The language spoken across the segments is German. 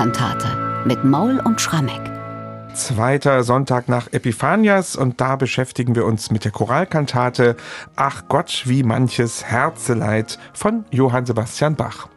Choralkantate mit Maul und Schrammeck. Zweiter Sonntag nach Epiphanias und da beschäftigen wir uns mit der Choralkantate Ach Gott, wie manches Herzeleid von Johann Sebastian Bach.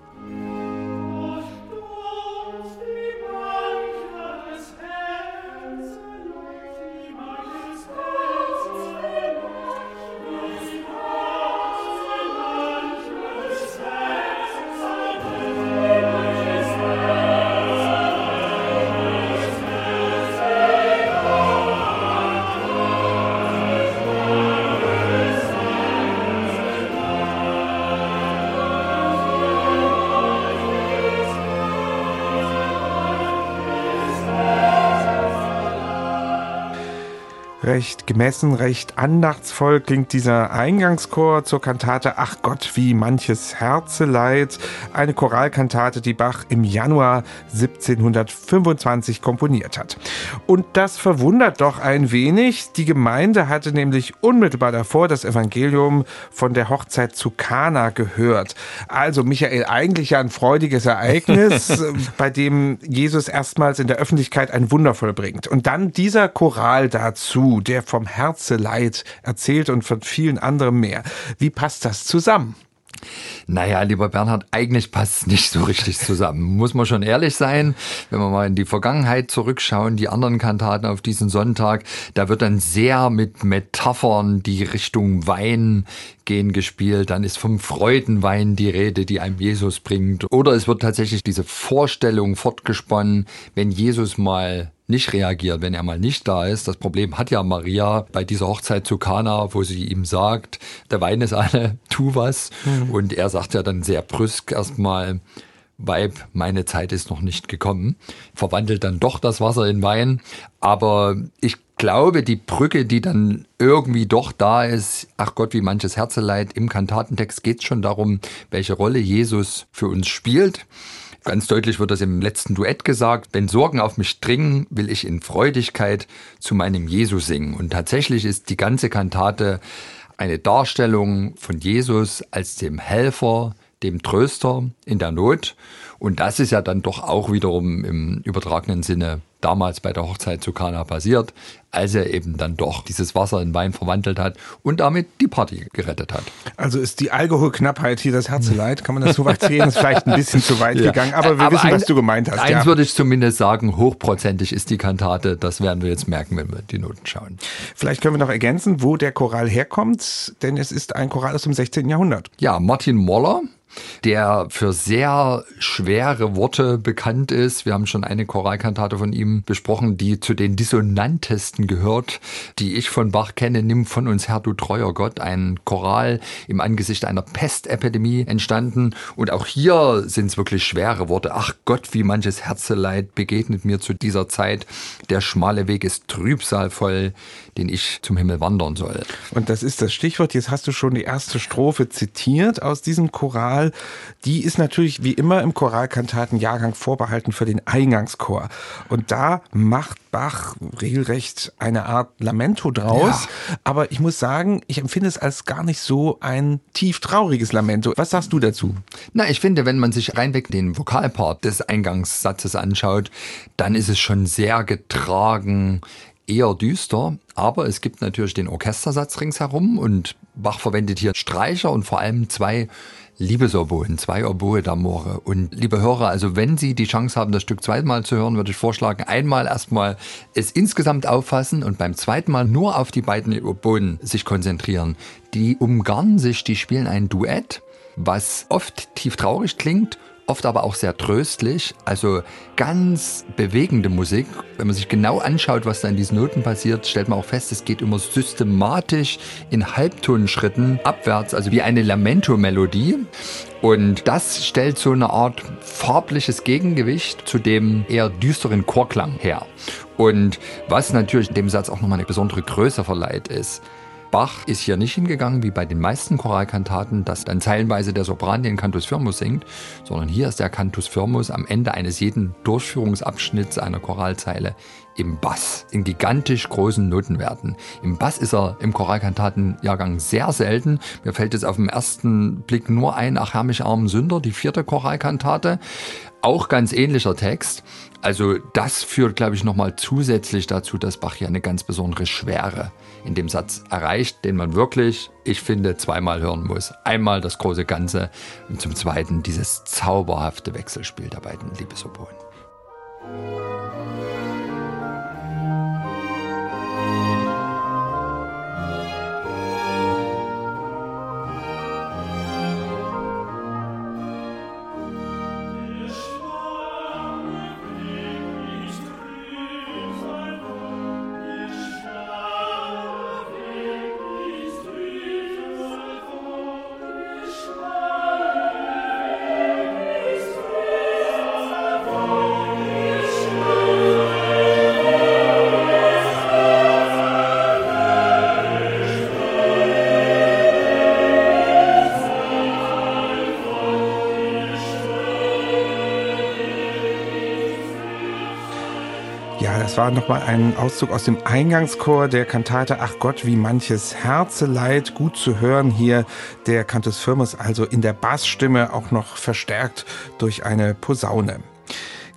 Recht gemessen, recht andachtsvoll klingt dieser Eingangschor zur Kantate Ach Gott, wie manches Herzeleid. Eine Choralkantate, die Bach im Januar 1725 komponiert hat. Und das verwundert doch ein wenig. Die Gemeinde hatte nämlich unmittelbar davor das Evangelium von der Hochzeit zu Kana gehört. Also Michael, eigentlich ja ein freudiges Ereignis, bei dem Jesus erstmals in der Öffentlichkeit ein Wunder vollbringt. Und dann dieser Choral dazu der vom Herzeleid erzählt und von vielen anderen mehr. Wie passt das zusammen? Naja, lieber Bernhard, eigentlich passt es nicht so richtig zusammen. Muss man schon ehrlich sein, wenn wir mal in die Vergangenheit zurückschauen, die anderen Kantaten auf diesen Sonntag, da wird dann sehr mit Metaphern die Richtung Wein gehen gespielt, dann ist vom Freudenwein die Rede, die einem Jesus bringt. Oder es wird tatsächlich diese Vorstellung fortgesponnen, wenn Jesus mal nicht reagiert, wenn er mal nicht da ist. Das Problem hat ja Maria bei dieser Hochzeit zu Kana, wo sie ihm sagt, der Wein ist alle, tu was. Mhm. Und er sagt ja dann sehr brüsk erstmal, Weib, meine Zeit ist noch nicht gekommen. Verwandelt dann doch das Wasser in Wein. Aber ich glaube, die Brücke, die dann irgendwie doch da ist, ach Gott, wie manches Herzeleid, im Kantatentext geht es schon darum, welche Rolle Jesus für uns spielt. Ganz deutlich wird das im letzten Duett gesagt. Wenn Sorgen auf mich dringen, will ich in Freudigkeit zu meinem Jesus singen. Und tatsächlich ist die ganze Kantate eine Darstellung von Jesus als dem Helfer, dem Tröster in der Not. Und das ist ja dann doch auch wiederum im übertragenen Sinne damals bei der Hochzeit zu Kana passiert, als er eben dann doch dieses Wasser in Wein verwandelt hat und damit die Party gerettet hat. Also ist die Alkoholknappheit hier das Herzeleid? Kann man das so weit sehen? Ist vielleicht ein bisschen zu weit ja. gegangen, aber wir aber wissen, ein, was du gemeint hast. Eins ja. würde ich zumindest sagen, hochprozentig ist die Kantate. Das werden wir jetzt merken, wenn wir die Noten schauen. Vielleicht können wir noch ergänzen, wo der Choral herkommt, denn es ist ein Choral aus dem 16. Jahrhundert. Ja, Martin Moller der für sehr schwere Worte bekannt ist. Wir haben schon eine Choralkantate von ihm besprochen, die zu den dissonantesten gehört, die ich von Bach kenne. Nimm von uns Herr, du treuer Gott, ein Choral im Angesicht einer Pestepidemie entstanden. Und auch hier sind es wirklich schwere Worte. Ach Gott, wie manches Herzeleid begegnet mir zu dieser Zeit. Der schmale Weg ist trübsalvoll, den ich zum Himmel wandern soll. Und das ist das Stichwort. Jetzt hast du schon die erste Strophe zitiert aus diesem Choral. Die ist natürlich wie immer im Choralkantatenjahrgang vorbehalten für den Eingangschor. Und da macht Bach regelrecht eine Art Lamento draus. Ja. Aber ich muss sagen, ich empfinde es als gar nicht so ein tief trauriges Lamento. Was sagst du dazu? Na, ich finde, wenn man sich reinweg den Vokalpart des Eingangssatzes anschaut, dann ist es schon sehr getragen, eher düster, aber es gibt natürlich den Orchestersatz ringsherum und Bach verwendet hier Streicher und vor allem zwei Liebesoboen, zwei Oboe d'Amore. Und liebe Hörer, also wenn Sie die Chance haben, das Stück zweimal zu hören, würde ich vorschlagen, einmal erstmal es insgesamt auffassen und beim zweiten Mal nur auf die beiden Oboen sich konzentrieren. Die umgarnen sich, die spielen ein Duett, was oft tief traurig klingt oft aber auch sehr tröstlich, also ganz bewegende Musik. Wenn man sich genau anschaut, was da in diesen Noten passiert, stellt man auch fest, es geht immer systematisch in Halbtonschritten abwärts, also wie eine Lamento-Melodie. Und das stellt so eine Art farbliches Gegengewicht zu dem eher düsteren Chorklang her. Und was natürlich dem Satz auch nochmal eine besondere Größe verleiht ist, Bach ist hier nicht hingegangen, wie bei den meisten Choralkantaten, dass dann zeilenweise der Sopran den Cantus Firmus singt, sondern hier ist der Cantus Firmus am Ende eines jeden Durchführungsabschnitts einer Choralzeile im Bass, in gigantisch großen Notenwerten. Im Bass ist er im Choralkantatenjahrgang sehr selten. Mir fällt jetzt auf den ersten Blick nur ein, Ach Herr mich armen Sünder, die vierte Choralkantate. Auch ganz ähnlicher Text. Also das führt, glaube ich, nochmal zusätzlich dazu, dass Bach hier eine ganz besondere Schwere in dem Satz erreicht, den man wirklich, ich finde, zweimal hören muss. Einmal das große Ganze und zum Zweiten dieses zauberhafte Wechselspiel der beiden Liebesoboen. Das war nochmal ein Auszug aus dem Eingangschor der Kantate Ach Gott, wie manches Herzeleid. Gut zu hören hier der Cantus Firmus, also in der Bassstimme auch noch verstärkt durch eine Posaune.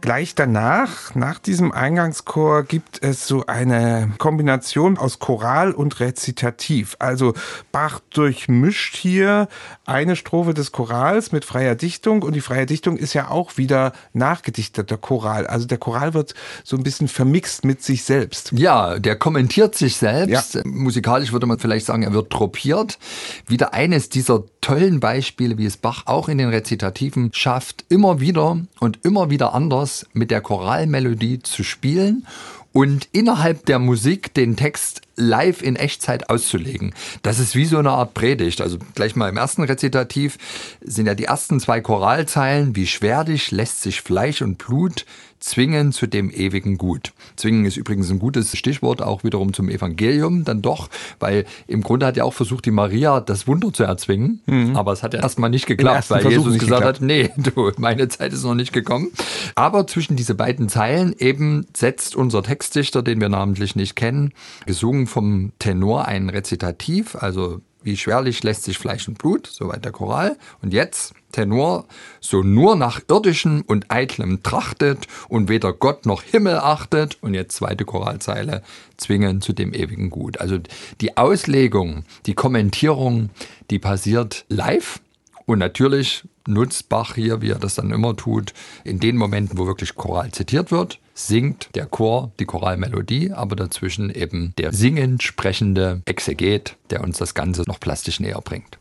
Gleich danach, nach diesem Eingangschor, gibt es so eine Kombination aus Choral und Rezitativ. Also Bach durchmischt hier eine Strophe des Chorals mit freier Dichtung und die freie Dichtung ist ja auch wieder nachgedichteter Choral. Also der Choral wird so ein bisschen vermixt mit sich selbst. Ja, der kommentiert sich selbst. Ja. Musikalisch würde man vielleicht sagen, er wird tropiert. Wieder eines dieser tollen Beispiele, wie es Bach auch in den Rezitativen schafft, immer wieder und immer wieder anders mit der Choralmelodie zu spielen und innerhalb der Musik den Text live in Echtzeit auszulegen. Das ist wie so eine Art Predigt. Also gleich mal im ersten Rezitativ sind ja die ersten zwei Choralzeilen, wie schwer dich lässt sich Fleisch und Blut zwingen zu dem ewigen Gut. Zwingen ist übrigens ein gutes Stichwort auch wiederum zum Evangelium dann doch, weil im Grunde hat ja auch versucht, die Maria das Wunder zu erzwingen, mhm. aber es hat ja erstmal nicht geklappt, weil Versuch Jesus gesagt geklappt. hat, nee, du, meine Zeit ist noch nicht gekommen. Aber zwischen diese beiden Zeilen eben setzt unser Textdichter, den wir namentlich nicht kennen, gesungen vom Tenor ein Rezitativ, also wie schwerlich lässt sich Fleisch und Blut, soweit der Choral. Und jetzt Tenor, so nur nach irdischem und eitlem trachtet und weder Gott noch Himmel achtet. Und jetzt zweite Choralzeile, zwingen zu dem ewigen Gut. Also die Auslegung, die Kommentierung, die passiert live. Und natürlich nutzt Bach hier, wie er das dann immer tut, in den Momenten, wo wirklich Choral zitiert wird, singt der Chor die Choralmelodie, aber dazwischen eben der singend sprechende Exeget, der uns das Ganze noch plastisch näher bringt.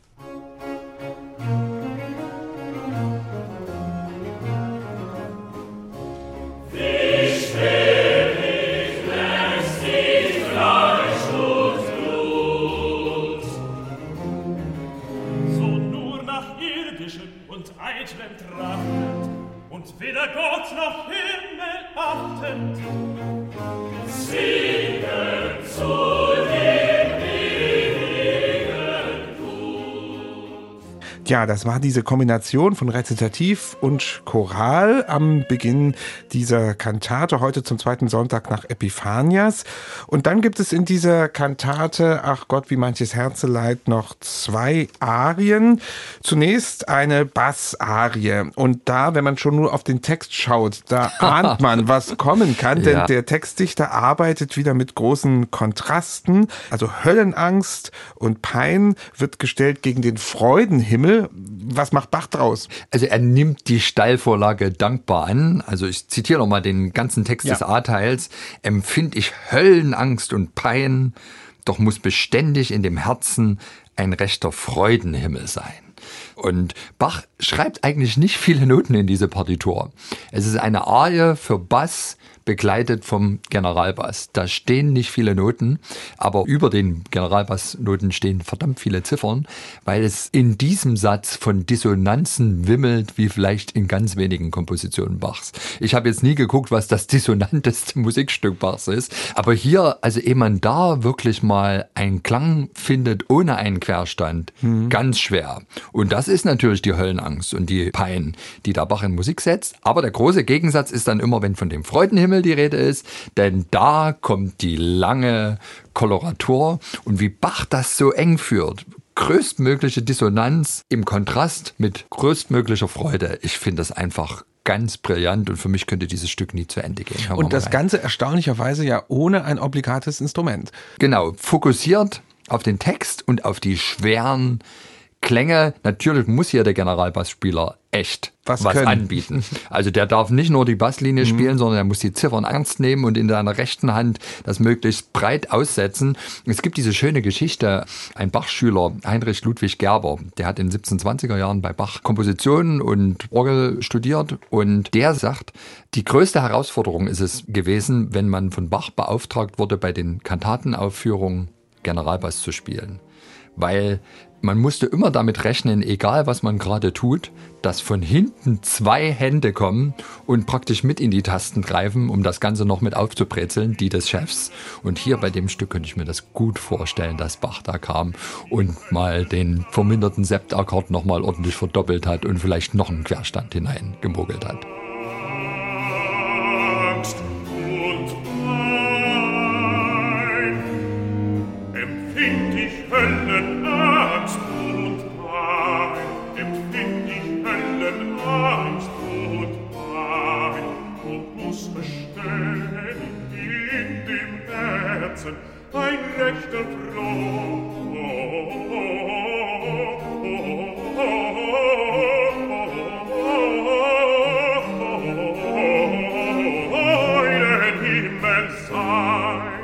weder Ja, das war diese Kombination von Rezitativ und Choral am Beginn dieser Kantate, heute zum zweiten Sonntag nach Epiphanias. Und dann gibt es in dieser Kantate, ach Gott, wie manches Herzeleid, noch zwei Arien. Zunächst eine Bassarie. Und da, wenn man schon nur auf den Text schaut, da ahnt man, was kommen kann, denn ja. der Textdichter arbeitet wieder mit großen Kontrasten. Also Höllenangst und Pein wird gestellt gegen den Freudenhimmel was macht Bach draus? Also er nimmt die Steilvorlage dankbar an. Also ich zitiere nochmal den ganzen Text ja. des A-Teils. Empfind ich Höllenangst und Pein, doch muss beständig in dem Herzen ein rechter Freudenhimmel sein. Und Bach schreibt eigentlich nicht viele Noten in diese Partitur. Es ist eine Arie für Bass, begleitet vom Generalbass. Da stehen nicht viele Noten, aber über den Generalbassnoten stehen verdammt viele Ziffern, weil es in diesem Satz von Dissonanzen wimmelt, wie vielleicht in ganz wenigen Kompositionen Bachs. Ich habe jetzt nie geguckt, was das dissonanteste Musikstück Bachs ist, aber hier, also ehe man da wirklich mal einen Klang findet ohne einen Querstand, mhm. ganz schwer. Und das ist natürlich die Höllenangst und die Pein, die da Bach in Musik setzt. Aber der große Gegensatz ist dann immer, wenn von dem Freudenhimmel Himmel die Rede ist, denn da kommt die lange Koloratur und wie Bach das so eng führt, größtmögliche Dissonanz im Kontrast mit größtmöglicher Freude. Ich finde das einfach ganz brillant und für mich könnte dieses Stück nie zu Ende gehen. und das rein. Ganze erstaunlicherweise ja ohne ein obligates Instrument. Genau, fokussiert auf den Text und auf die schweren Klänge. Natürlich muss hier der Generalbassspieler echt was, was anbieten. Also der darf nicht nur die Basslinie mhm. spielen, sondern er muss die Ziffern ernst nehmen und in seiner rechten Hand das möglichst breit aussetzen. Es gibt diese schöne Geschichte, ein Bach-Schüler, Heinrich Ludwig Gerber, der hat in den 1720er Jahren bei Bach Kompositionen und Orgel studiert und der sagt, die größte Herausforderung ist es gewesen, wenn man von Bach beauftragt wurde, bei den Kantatenaufführungen Generalbass zu spielen. Weil man musste immer damit rechnen, egal was man gerade tut, dass von hinten zwei Hände kommen und praktisch mit in die Tasten greifen, um das Ganze noch mit aufzubrezeln, die des Chefs. Und hier bei dem Stück könnte ich mir das gut vorstellen, dass Bach da kam und mal den verminderten Septakkord nochmal ordentlich verdoppelt hat und vielleicht noch einen Querstand hineingemogelt hat. side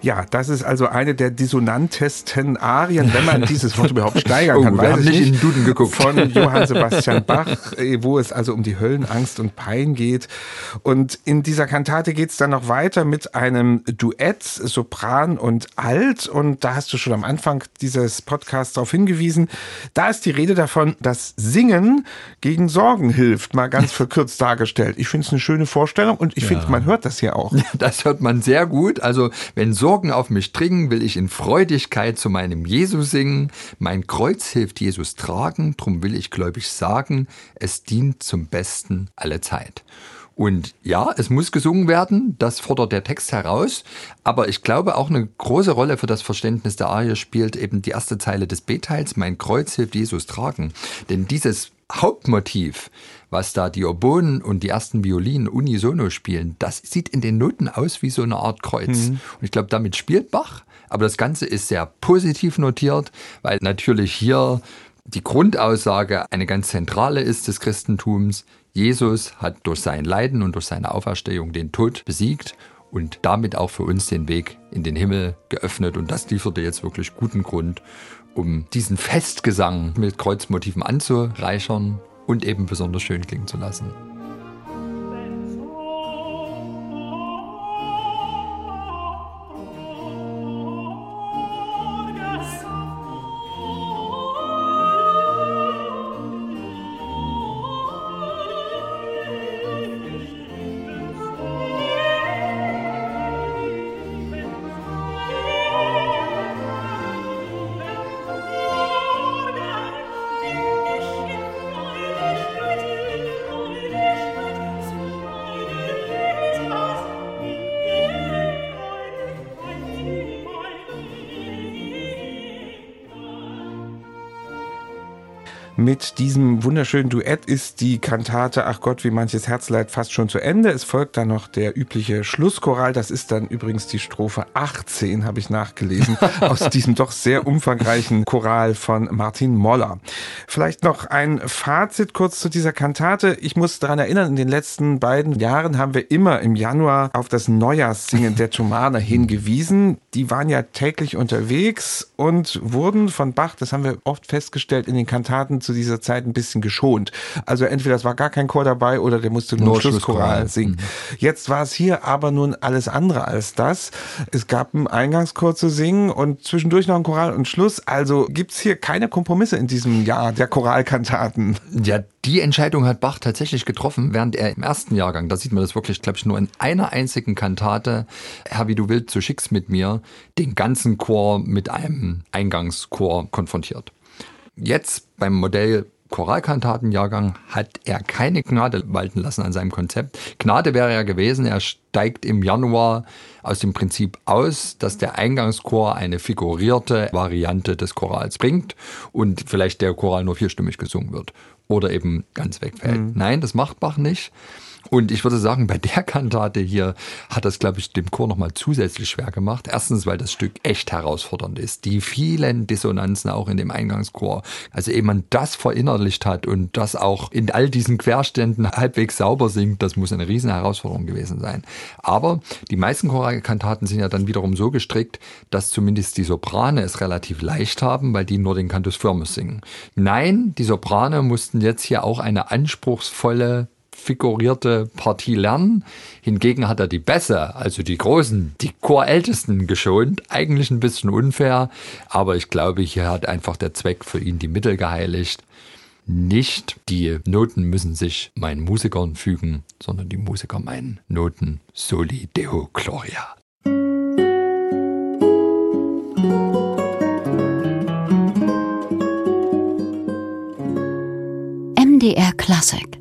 Ja, das ist also eine der dissonantesten Arien, wenn man dieses Wort überhaupt steigern kann. Oh, wir haben nicht in den Duden geguckt. Von Johann Sebastian Bach, äh, wo es also um die Höllenangst und Pein geht. Und in dieser Kantate geht es dann noch weiter mit einem Duett, Sopran und Alt. Und da hast du schon am Anfang dieses Podcasts darauf hingewiesen. Da ist die Rede davon, dass Singen gegen Sorgen hilft, mal ganz verkürzt dargestellt. Ich finde es eine schöne Vorstellung und ich ja. finde, man hört das hier auch. Das hört man sehr gut. Also wenn Sorgen Sorgen auf mich dringen, will ich in Freudigkeit zu meinem Jesus singen. Mein Kreuz hilft Jesus tragen, drum will ich gläubig sagen, es dient zum Besten alle Zeit. Und ja, es muss gesungen werden, das fordert der Text heraus, aber ich glaube auch eine große Rolle für das Verständnis der Arie spielt eben die erste Zeile des B-Teils, mein Kreuz hilft Jesus tragen. Denn dieses Hauptmotiv, was da die Oboen und die ersten Violinen unisono spielen, das sieht in den Noten aus wie so eine Art Kreuz. Mhm. Und ich glaube, damit spielt Bach. Aber das Ganze ist sehr positiv notiert, weil natürlich hier die Grundaussage eine ganz zentrale ist des Christentums. Jesus hat durch sein Leiden und durch seine Auferstehung den Tod besiegt und damit auch für uns den Weg in den Himmel geöffnet. Und das lieferte jetzt wirklich guten Grund, um diesen Festgesang mit Kreuzmotiven anzureichern und eben besonders schön klingen zu lassen. Mit diesem wunderschönen Duett ist die Kantate Ach Gott, wie manches Herzleid fast schon zu Ende. Es folgt dann noch der übliche Schlusschoral. Das ist dann übrigens die Strophe 18, habe ich nachgelesen, aus diesem doch sehr umfangreichen Choral von Martin Moller. Vielleicht noch ein Fazit kurz zu dieser Kantate. Ich muss daran erinnern, in den letzten beiden Jahren haben wir immer im Januar auf das Neujahrssingen der Thomaner hingewiesen. Die waren ja täglich unterwegs und wurden von Bach, das haben wir oft festgestellt, in den Kantaten zu dieser Zeit ein bisschen geschont. Also entweder es war gar kein Chor dabei oder der musste nur, nur Schlusschoral singen. Mhm. Jetzt war es hier aber nun alles andere als das. Es gab einen Eingangschor zu singen und zwischendurch noch ein Choral und Schluss. Also gibt es hier keine Kompromisse in diesem Jahr der Choralkantaten. Ja, die Entscheidung hat Bach tatsächlich getroffen, während er im ersten Jahrgang, da sieht man das wirklich, glaube ich, nur in einer einzigen Kantate, Herr, wie du willst, so schickst mit mir, den ganzen Chor mit einem Eingangschor konfrontiert. Jetzt beim Modell Choralkantatenjahrgang hat er keine Gnade walten lassen an seinem Konzept. Gnade wäre ja gewesen, er steigt im Januar aus dem Prinzip aus, dass der Eingangschor eine figurierte Variante des Chorals bringt und vielleicht der Choral nur vierstimmig gesungen wird oder eben ganz wegfällt. Mhm. Nein, das macht Bach nicht. Und ich würde sagen, bei der Kantate hier hat das, glaube ich, dem Chor nochmal zusätzlich schwer gemacht. Erstens, weil das Stück echt herausfordernd ist. Die vielen Dissonanzen auch in dem Eingangschor. Also eben man das verinnerlicht hat und das auch in all diesen Querständen halbwegs sauber singt, das muss eine riesen Herausforderung gewesen sein. Aber die meisten Choralkantaten sind ja dann wiederum so gestrickt, dass zumindest die Soprane es relativ leicht haben, weil die nur den Cantus Firmus singen. Nein, die Soprane mussten jetzt hier auch eine anspruchsvolle figurierte Partie lernen. Hingegen hat er die Bässe, also die großen, die Chorältesten geschont. Eigentlich ein bisschen unfair, aber ich glaube, hier hat einfach der Zweck für ihn die Mittel geheiligt. Nicht die Noten müssen sich meinen Musikern fügen, sondern die Musiker meinen Noten. Soli Deo Gloria. MDR Classic